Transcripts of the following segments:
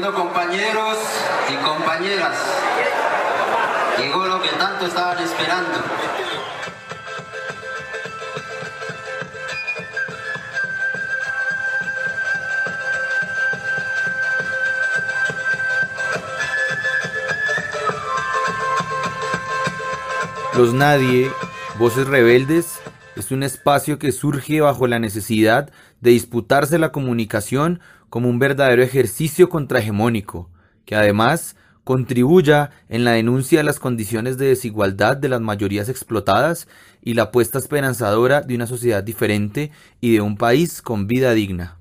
Bueno, compañeros y compañeras, llegó lo que tanto estaban esperando. Los Nadie, Voces Rebeldes, es un espacio que surge bajo la necesidad de disputarse la comunicación como un verdadero ejercicio contrahegemónico, que además contribuya en la denuncia de las condiciones de desigualdad de las mayorías explotadas y la apuesta esperanzadora de una sociedad diferente y de un país con vida digna.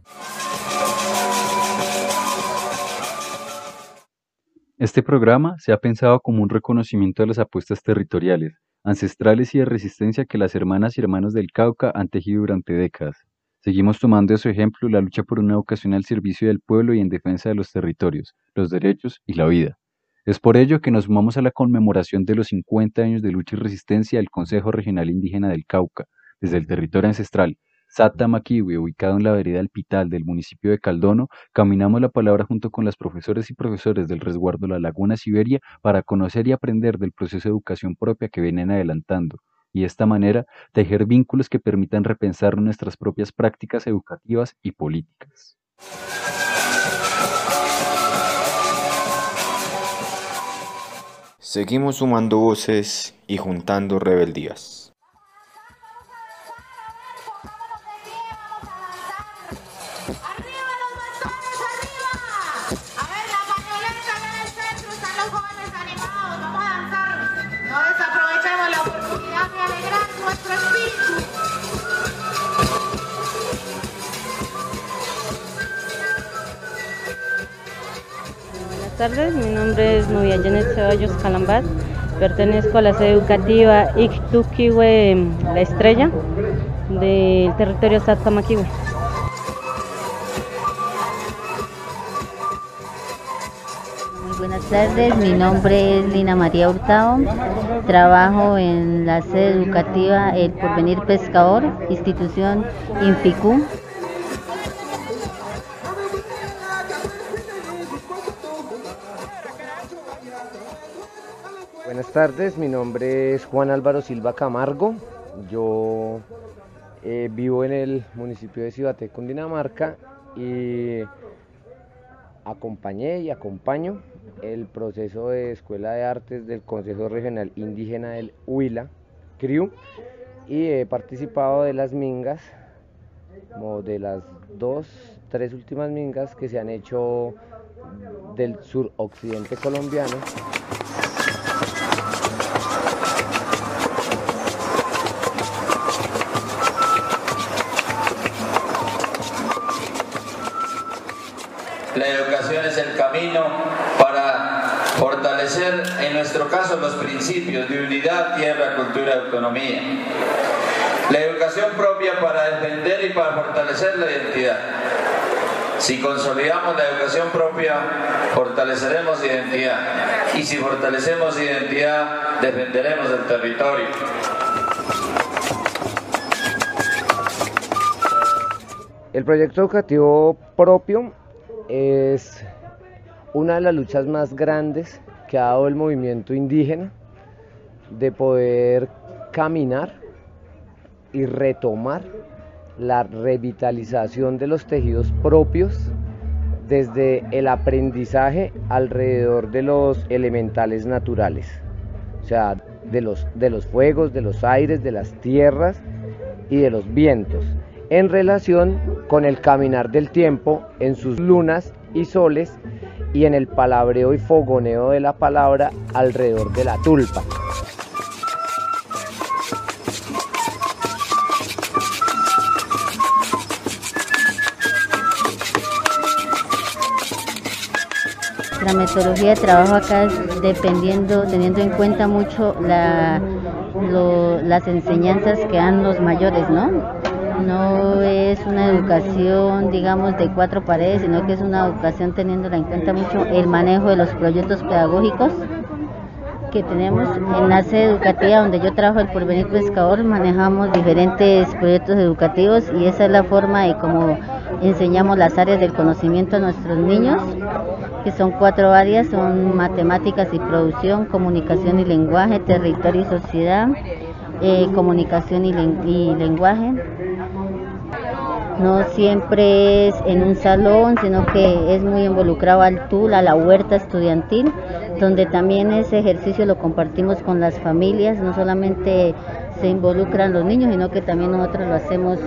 Este programa se ha pensado como un reconocimiento de las apuestas territoriales, ancestrales y de resistencia que las hermanas y hermanos del Cauca han tejido durante décadas. Seguimos tomando de su ejemplo la lucha por una educación al servicio del pueblo y en defensa de los territorios, los derechos y la vida. Es por ello que nos sumamos a la conmemoración de los 50 años de lucha y resistencia del Consejo Regional Indígena del Cauca, desde el territorio ancestral, Sata Maquiwe, ubicado en la vereda del Pital del municipio de Caldono, caminamos la palabra junto con las profesores y profesores del resguardo La Laguna Siberia para conocer y aprender del proceso de educación propia que vienen adelantando y de esta manera tejer vínculos que permitan repensar nuestras propias prácticas educativas y políticas. Seguimos sumando voces y juntando rebeldías. Tardes, mi nombre es Nubia Janet Ceballos Calambat, pertenezco a la sede educativa Ictuquiwe La Estrella del territorio Satamaquiwe. Muy buenas tardes, mi nombre es Lina María Hurtado, trabajo en la sede educativa El Porvenir Pescador, institución Inficú. Buenas tardes, mi nombre es Juan Álvaro Silva Camargo. Yo eh, vivo en el municipio de Cibaté, Cundinamarca y acompañé y acompaño el proceso de Escuela de Artes del Consejo Regional Indígena del Huila, CRIU, y he participado de las mingas, como de las dos, tres últimas mingas que se han hecho del suroccidente colombiano. Fortalecer, en nuestro caso, los principios de unidad, tierra, cultura, autonomía. La educación propia para defender y para fortalecer la identidad. Si consolidamos la educación propia, fortaleceremos identidad. Y si fortalecemos identidad, defenderemos el territorio. El proyecto educativo propio es una de las luchas más grandes que ha dado el movimiento indígena de poder caminar y retomar la revitalización de los tejidos propios desde el aprendizaje alrededor de los elementales naturales, o sea, de los, de los fuegos, de los aires, de las tierras y de los vientos en relación con el caminar del tiempo en sus lunas y soles y en el palabreo y fogoneo de la palabra alrededor de la tulpa. La metodología de trabajo acá es dependiendo, teniendo en cuenta mucho las enseñanzas que dan los mayores, ¿no? No es una educación, digamos, de cuatro paredes, sino que es una educación teniendo en cuenta mucho el manejo de los proyectos pedagógicos que tenemos en la sede educativa donde yo trabajo el Porvenir Pescador, manejamos diferentes proyectos educativos y esa es la forma de cómo enseñamos las áreas del conocimiento a nuestros niños, que son cuatro áreas, son matemáticas y producción, comunicación y lenguaje, territorio y sociedad, eh, comunicación y, y lenguaje. No siempre es en un salón, sino que es muy involucrado al TUL, a la huerta estudiantil, donde también ese ejercicio lo compartimos con las familias, no solamente se involucran los niños, sino que también nosotros lo hacemos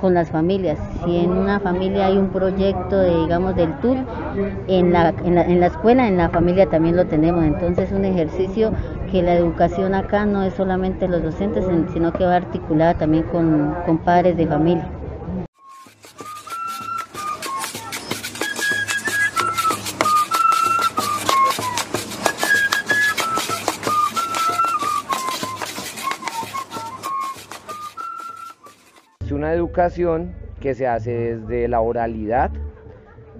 con las familias. Si en una familia hay un proyecto, de, digamos, del tour, en la, en, la, en la escuela, en la familia también lo tenemos. Entonces, un ejercicio que la educación acá no es solamente los docentes, sino que va articulada también con, con padres de familia. Que se hace desde la oralidad,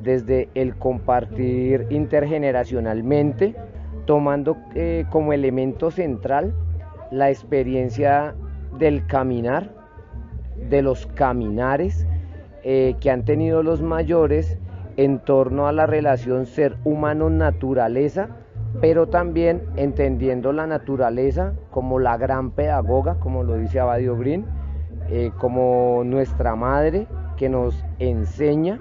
desde el compartir intergeneracionalmente, tomando eh, como elemento central la experiencia del caminar, de los caminares eh, que han tenido los mayores en torno a la relación ser humano-naturaleza, pero también entendiendo la naturaleza como la gran pedagoga, como lo dice Abadio Green, eh, como nuestra madre que nos enseña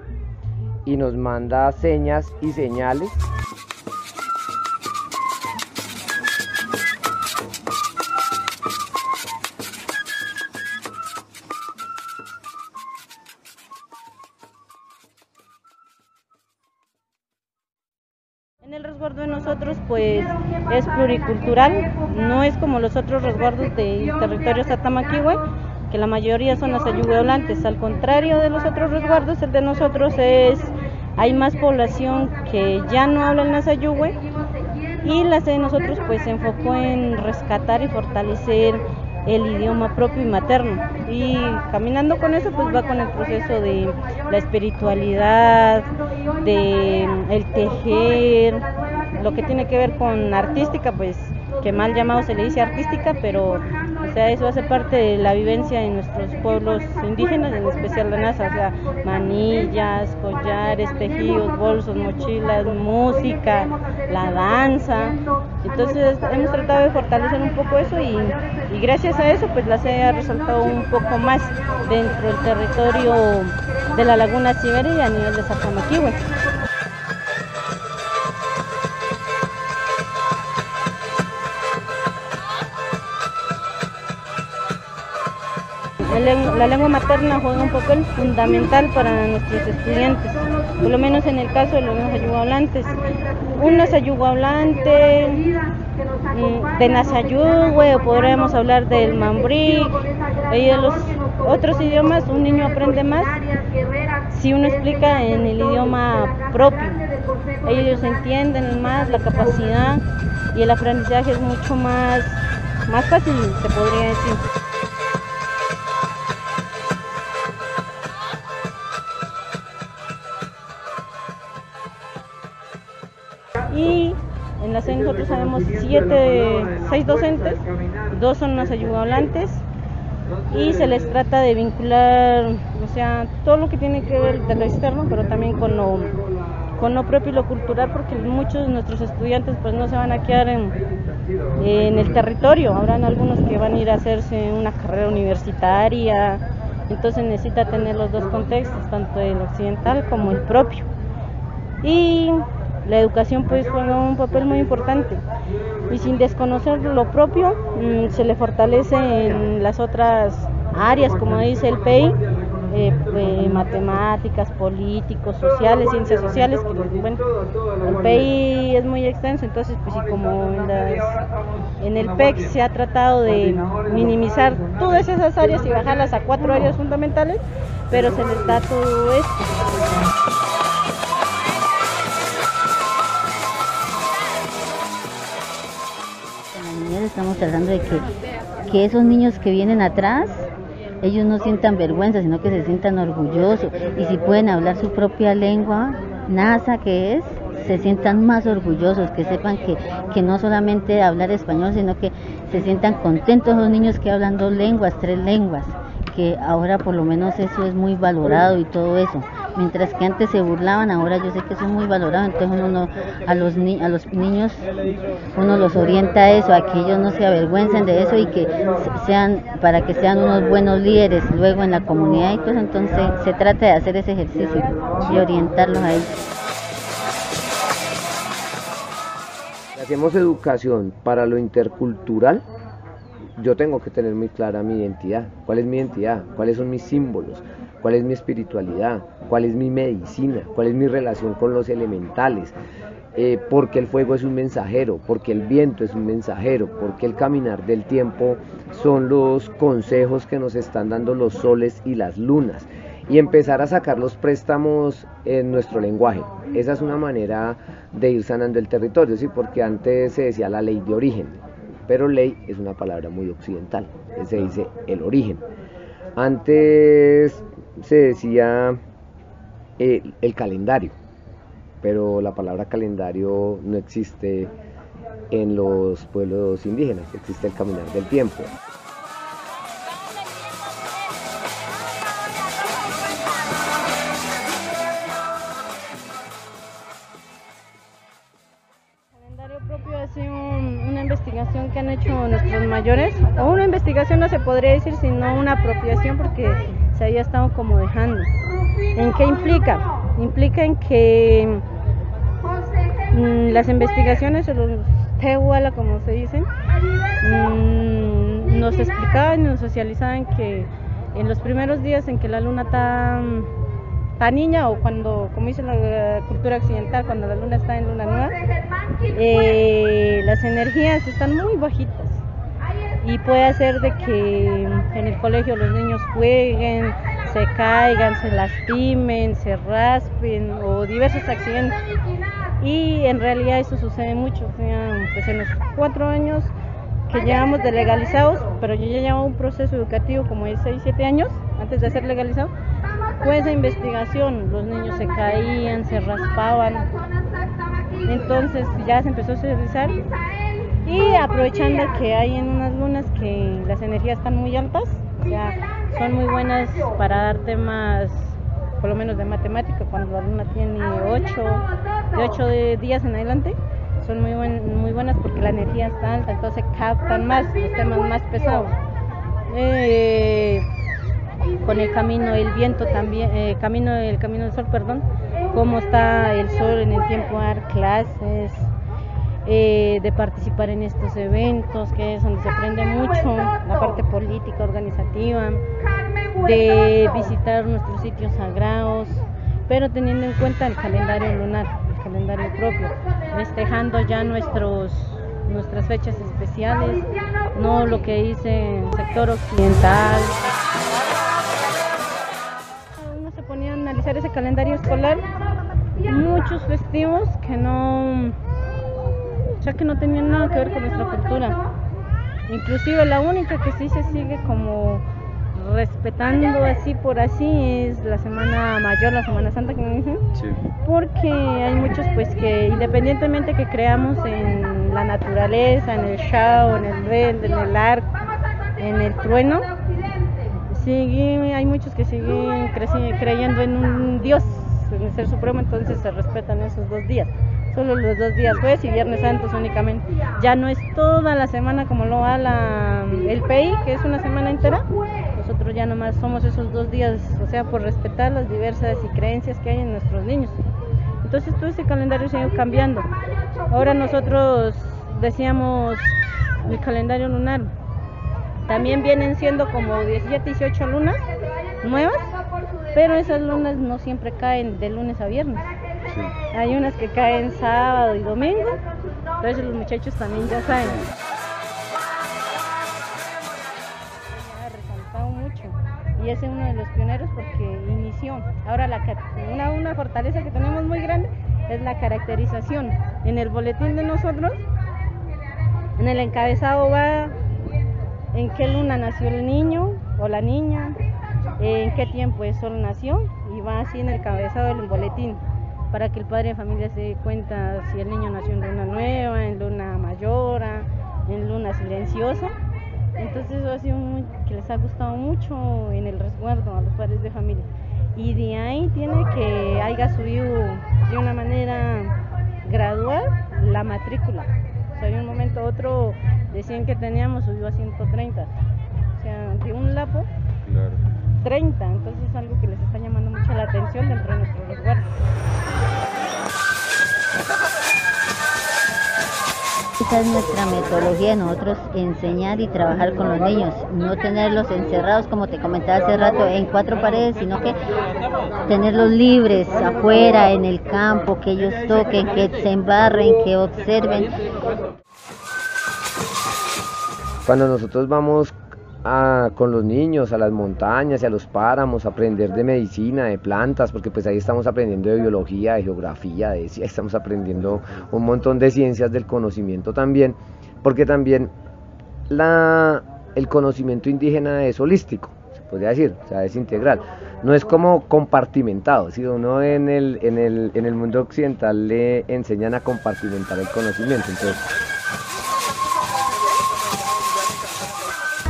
y nos manda señas y señales. En el resguardo de nosotros pues es pluricultural, no es como los otros resguardos del territorio Satamaquihue, que la mayoría son las ayugueolantes. Al contrario de los otros resguardos, el de nosotros es, hay más población que ya no hablan las ayugüe y la de nosotros pues se enfocó en rescatar y fortalecer el idioma propio y materno. Y caminando con eso pues va con el proceso de la espiritualidad, de el tejer, lo que tiene que ver con artística pues que mal llamado se le dice artística, pero eso hace parte de la vivencia en nuestros pueblos indígenas, en especial la NASA, o sea, manillas, collares, tejidos, bolsos, mochilas, música, la danza. Entonces hemos tratado de fortalecer un poco eso y, gracias a eso pues la SED ha resaltado un poco más dentro del territorio de la laguna Siberia y a nivel de Zapamaquihue. La lengua materna juega un papel fundamental para nuestros estudiantes, por lo menos en el caso de los ayuguablantes. Un nasayuguablante de Nasayugüe, o podríamos hablar del mambrí, y de los otros idiomas, un niño aprende más si uno explica en el idioma propio. Ellos entienden más la capacidad y el aprendizaje es mucho más, más fácil, se podría decir. Siete, seis docentes, dos son las ayudantes y se les trata de vincular, o sea, todo lo que tiene que ver de lo externo, pero también con lo, con lo propio y lo cultural, porque muchos de nuestros estudiantes pues no se van a quedar en, en el territorio, habrán algunos que van a ir a hacerse una carrera universitaria, entonces necesita tener los dos contextos, tanto el occidental como el propio. Y la educación pues juega un papel muy importante y sin desconocer lo propio mmm, se le fortalece en las otras áreas como dice el PEI eh, eh, matemáticas, políticos, sociales, ciencias sociales, bueno, el PEI es muy extenso, entonces pues y como en, en el PEC se ha tratado de minimizar todas esas áreas y bajarlas a cuatro áreas fundamentales, pero se les da todo esto. Estamos tratando de que, que esos niños que vienen atrás, ellos no sientan vergüenza, sino que se sientan orgullosos. Y si pueden hablar su propia lengua, NASA que es, se sientan más orgullosos, que sepan que, que no solamente hablar español, sino que se sientan contentos los niños que hablan dos lenguas, tres lenguas, que ahora por lo menos eso es muy valorado y todo eso. Mientras que antes se burlaban, ahora yo sé que eso es muy valorado, entonces uno a los ni, a los niños uno los orienta a eso, a que ellos no se avergüencen de eso y que sean para que sean unos buenos líderes luego en la comunidad y todo entonces se trata de hacer ese ejercicio y orientarlos a ellos. hacemos educación para lo intercultural, yo tengo que tener muy clara mi identidad. ¿Cuál es mi identidad? ¿Cuáles son mis símbolos? ¿Cuál es mi espiritualidad? ¿Cuál es mi medicina? ¿Cuál es mi relación con los elementales? Eh, porque el fuego es un mensajero, porque el viento es un mensajero, porque el caminar del tiempo son los consejos que nos están dando los soles y las lunas y empezar a sacar los préstamos en nuestro lenguaje. Esa es una manera de ir sanando el territorio, ¿sí? porque antes se decía la ley de origen, pero ley es una palabra muy occidental, se dice el origen. Antes se decía eh, el calendario, pero la palabra calendario no existe en los pueblos indígenas, existe el caminar del tiempo. o una investigación no se podría decir, sino una apropiación porque se había estado como dejando. ¿En qué implica? Implica en que mm, las investigaciones o los tehuala, como se dicen, mm, nos explicaban y nos socializaban que en los primeros días en que la luna está, está niña o cuando, como dice la cultura occidental, cuando la luna está en luna nueva, eh, las energías están muy bajitas y puede hacer de que en el colegio los niños jueguen, se caigan, se lastimen, se raspen o diversos accidentes. Y en realidad eso sucede mucho, o sea, pues en los cuatro años que llevamos de legalizados, pero yo ya llevo un proceso educativo como de 6, 7 años antes de ser legalizado, fue esa investigación, los niños se caían, se raspaban, entonces ya se empezó a socializar y aprovechando que hay en unas lunas que las energías están muy altas, ya son muy buenas para dar temas, por lo menos de matemática, cuando la luna tiene 8, de 8 días en adelante, son muy, muy buenas porque la energía está alta, entonces captan más los temas más pesados. Eh, con el camino, el viento también, eh, camino, el camino del sol, perdón, cómo está el sol en el tiempo dar clases, eh, de participar en estos eventos, que es donde se aprende mucho la parte política, organizativa, de visitar nuestros sitios sagrados, pero teniendo en cuenta el calendario lunar, el calendario propio, festejando ya nuestros nuestras fechas especiales, no lo que dice el sector occidental. Uno se ponía a analizar ese calendario escolar, muchos festivos que no ya que no tenían nada que ver con nuestra cultura. Inclusive la única que sí se sigue como respetando así por así es la semana mayor, la semana santa que me dicen, porque hay muchos pues que independientemente que creamos en la naturaleza, en el Shao, en el verde, en el arco, en el trueno, sigue, hay muchos que siguen creyendo en un Dios, en el Ser Supremo, entonces se respetan esos dos días solo los dos días, jueves y viernes santos únicamente. Ya no es toda la semana como lo va la, el PI, que es una semana entera. Nosotros ya nomás somos esos dos días, o sea, por respetar las diversas y creencias que hay en nuestros niños. Entonces todo ese calendario se ha ido cambiando. Ahora nosotros decíamos el calendario lunar. También vienen siendo como 17, 18 lunas nuevas, pero esas lunas no siempre caen de lunes a viernes. Hay unas que caen sábado y domingo, entonces los muchachos también ya saben. Ha resaltado y es uno de los pioneros porque inició. Ahora la, una, una fortaleza que tenemos muy grande es la caracterización. En el boletín de nosotros, en el encabezado va en qué luna nació el niño o la niña, en qué tiempo de sol nació y va así en el encabezado del boletín para que el padre de familia se dé cuenta si el niño nació en luna nueva, en luna mayor, en luna silenciosa. Entonces eso ha sido muy, que les ha gustado mucho en el resguardo a los padres de familia. y de ahí tiene que haya subido de una manera gradual la matrícula. O sea, de un momento a otro decían que teníamos, subió a 130. O sea, de un lapo, 30. Entonces es algo que les está llamando mucho la atención dentro de nuestro resguardo. Esa es nuestra metodología, nosotros enseñar y trabajar con los niños, no tenerlos encerrados, como te comentaba hace rato, en cuatro paredes, sino que tenerlos libres, afuera, en el campo, que ellos toquen, que se embarren, que observen. Cuando nosotros vamos a- con los niños a las montañas y a los páramos aprender de medicina, de plantas, porque pues ahí estamos aprendiendo de biología, de geografía, de, estamos aprendiendo un montón de ciencias del conocimiento también, porque también el conocimiento indígena es holístico, se podría decir, o sea, es integral. No es como compartimentado, si uno en, el, en el mundo occidental le enseñan a compartimentar el conocimiento, entonces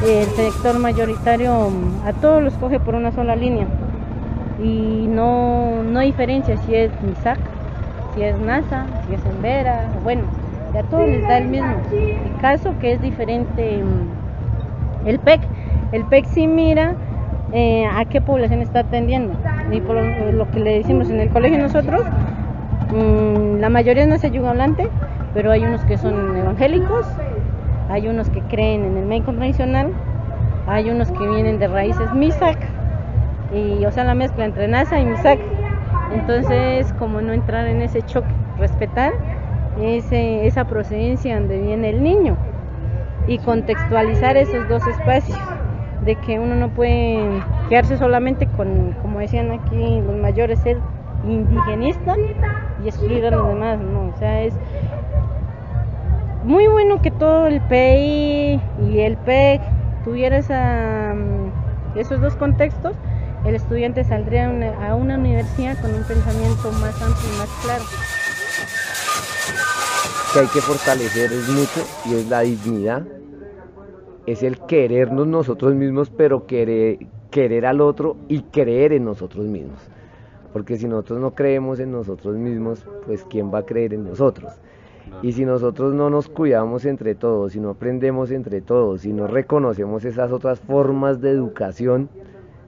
El sector mayoritario a todos los coge por una sola línea. Y no, no diferencia si es MISAC, si es NASA, si es Embera, bueno, a todos les da el mismo. Caso que es diferente mm, el PEC, el PEC sí mira eh, a qué población está atendiendo. Y por lo, que le decimos en el colegio nosotros, mm, la mayoría no es hablante, pero hay unos que son evangélicos, hay unos que creen en el médico tradicional, hay unos que vienen de raíces MISAC, y o sea la mezcla entre NASA y MISAC. Entonces, como no entrar en ese choque, respetar ese, esa procedencia donde viene el niño y contextualizar esos dos espacios, de que uno no puede quedarse solamente con, como decían aquí los mayores, ser indigenista y excluir a los demás, no, o sea, es muy bueno que todo el PI y el PEC tuviera esa, mm, esos dos contextos, el estudiante saldría a una, universidad con un pensamiento más amplio y más claro. que hay que fortalecer es mucho y es la dignidad, es el querernos nosotros mismos, pero querer, querer al otro y creer en nosotros mismos. Porque si nosotros no creemos en nosotros mismos, pues ¿quién va a creer en nosotros? Y si nosotros no nos cuidamos entre todos, si no aprendemos entre todos, si no reconocemos esas otras formas de educación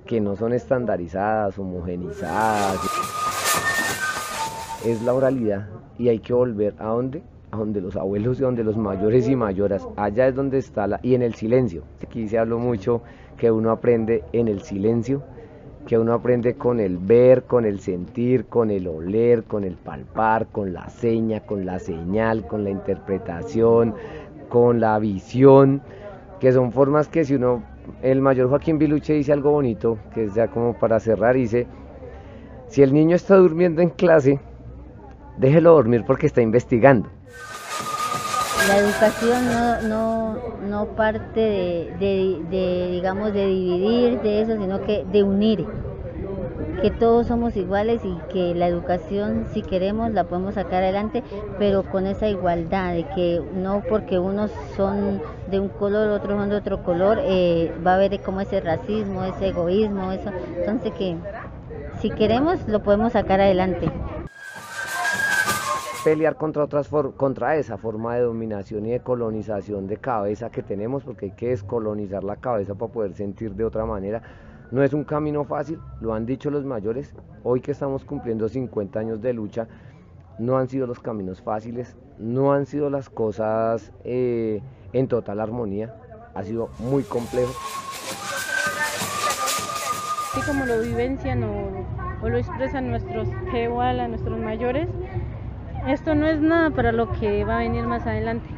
que no son estandarizadas, homogenizadas, es la oralidad. Y hay que volver a donde a donde los abuelos y donde los mayores y mayoras. Allá es donde está la y en el silencio. Aquí se habló mucho que uno aprende en el silencio que uno aprende con el ver con el sentir con el oler con el palpar con la seña con la señal con la interpretación con la visión que son formas que si uno el mayor Joaquín Biluche dice algo bonito que es ya como para cerrar dice si el niño está durmiendo en clase déjelo dormir porque está investigando. La educación no, no, no parte de, de- digamos, de dividir de eso, sino que de unir. Que todos somos iguales y que la educación, si queremos, la podemos sacar adelante, pero con esa igualdad, de que no porque unos son de un color, otros son de otro color, eh, va a haber como ese racismo, ese egoísmo, eso. Entonces que si queremos, lo podemos sacar adelante. Pelear contra, otras contra esa forma de dominación y de colonización de cabeza que tenemos, porque hay que descolonizar la cabeza para poder sentir de otra manera. No es un camino fácil, lo han dicho los mayores. Hoy que estamos cumpliendo 50 años de lucha, no han sido los caminos fáciles, no han sido las cosas eh, en total armonía, ha sido muy complejo. Así como lo vivencian o, lo expresan nuestros a nuestros mayores, esto no es nada para lo que va a venir más adelante.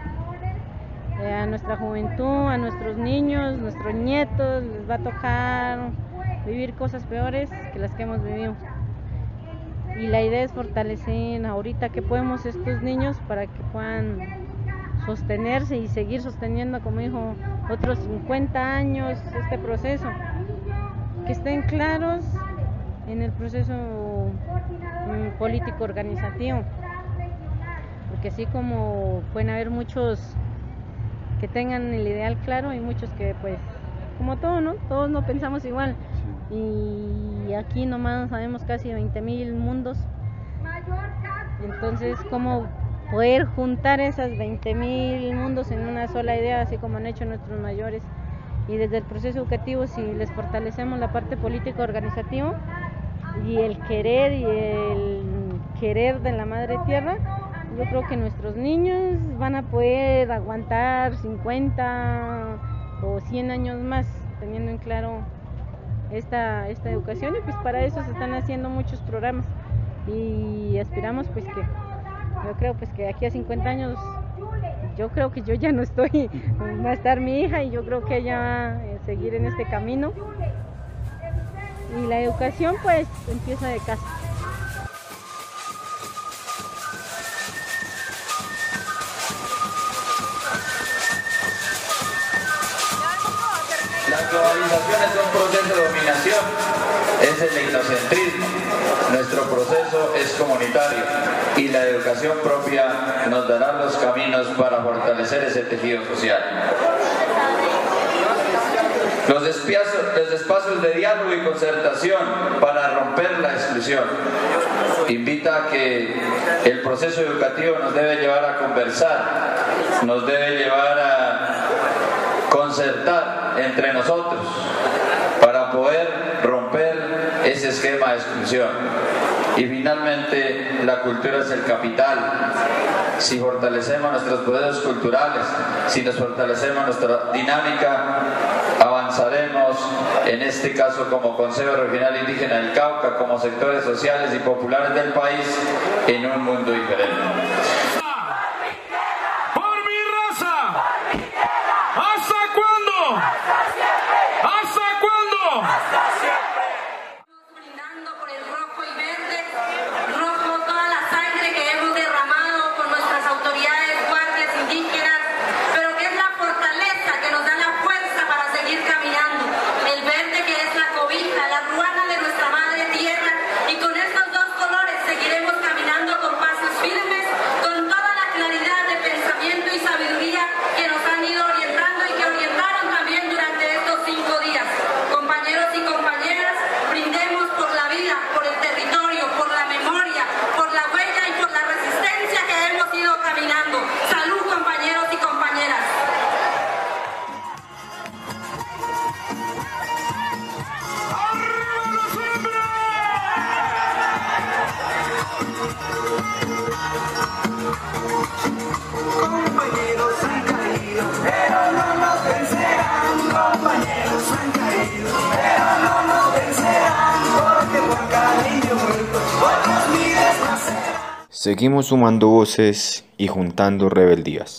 Eh, a nuestra juventud, a nuestros niños, nuestros nietos, les va a tocar vivir cosas peores que las que hemos vivido. Y la idea es fortalecer ahorita que podemos estos niños para que puedan sostenerse y seguir sosteniendo, como dijo, otros 50 años este proceso. Que estén claros en el proceso mm, político organizativo. Porque así como pueden haber muchos que tengan el ideal claro y muchos que pues como todo, ¿no? Todos no pensamos igual. y aquí nomás sabemos casi 20.000 mundos. Entonces, ¿cómo poder juntar esas 20.000 mundos en una sola idea, así como han hecho nuestros mayores? Y desde el proceso educativo, si les fortalecemos la parte política organizativa y el querer y el querer de la madre tierra, yo creo que nuestros niños van a poder aguantar 50 o 100 años más, teniendo en claro esta, esta educación y pues para eso se están haciendo muchos programas. Y aspiramos pues que yo creo pues que aquí a 50 años yo creo que yo ya no estoy va a estar mi hija y yo creo que ella va a seguir en este camino. Y la educación pues empieza de casa globalización es un proceso de dominación, es el etnocentrismo. Nuestro proceso es comunitario y la educación propia nos dará los caminos para fortalecer ese tejido social. Los espacios, los espacios de diálogo y concertación para romper la exclusión. Invita a que el proceso educativo nos debe llevar a conversar, nos debe llevar a concertar entre nosotros para poder romper ese esquema de exclusión. Y finalmente, la cultura es el capital. Si fortalecemos nuestros poderes culturales, si nos fortalecemos nuestra dinámica, avanzaremos, en este caso como Consejo Regional Indígena del Cauca, como sectores sociales y populares del país, en un mundo diferente. Seguimos sumando voces y juntando rebeldías.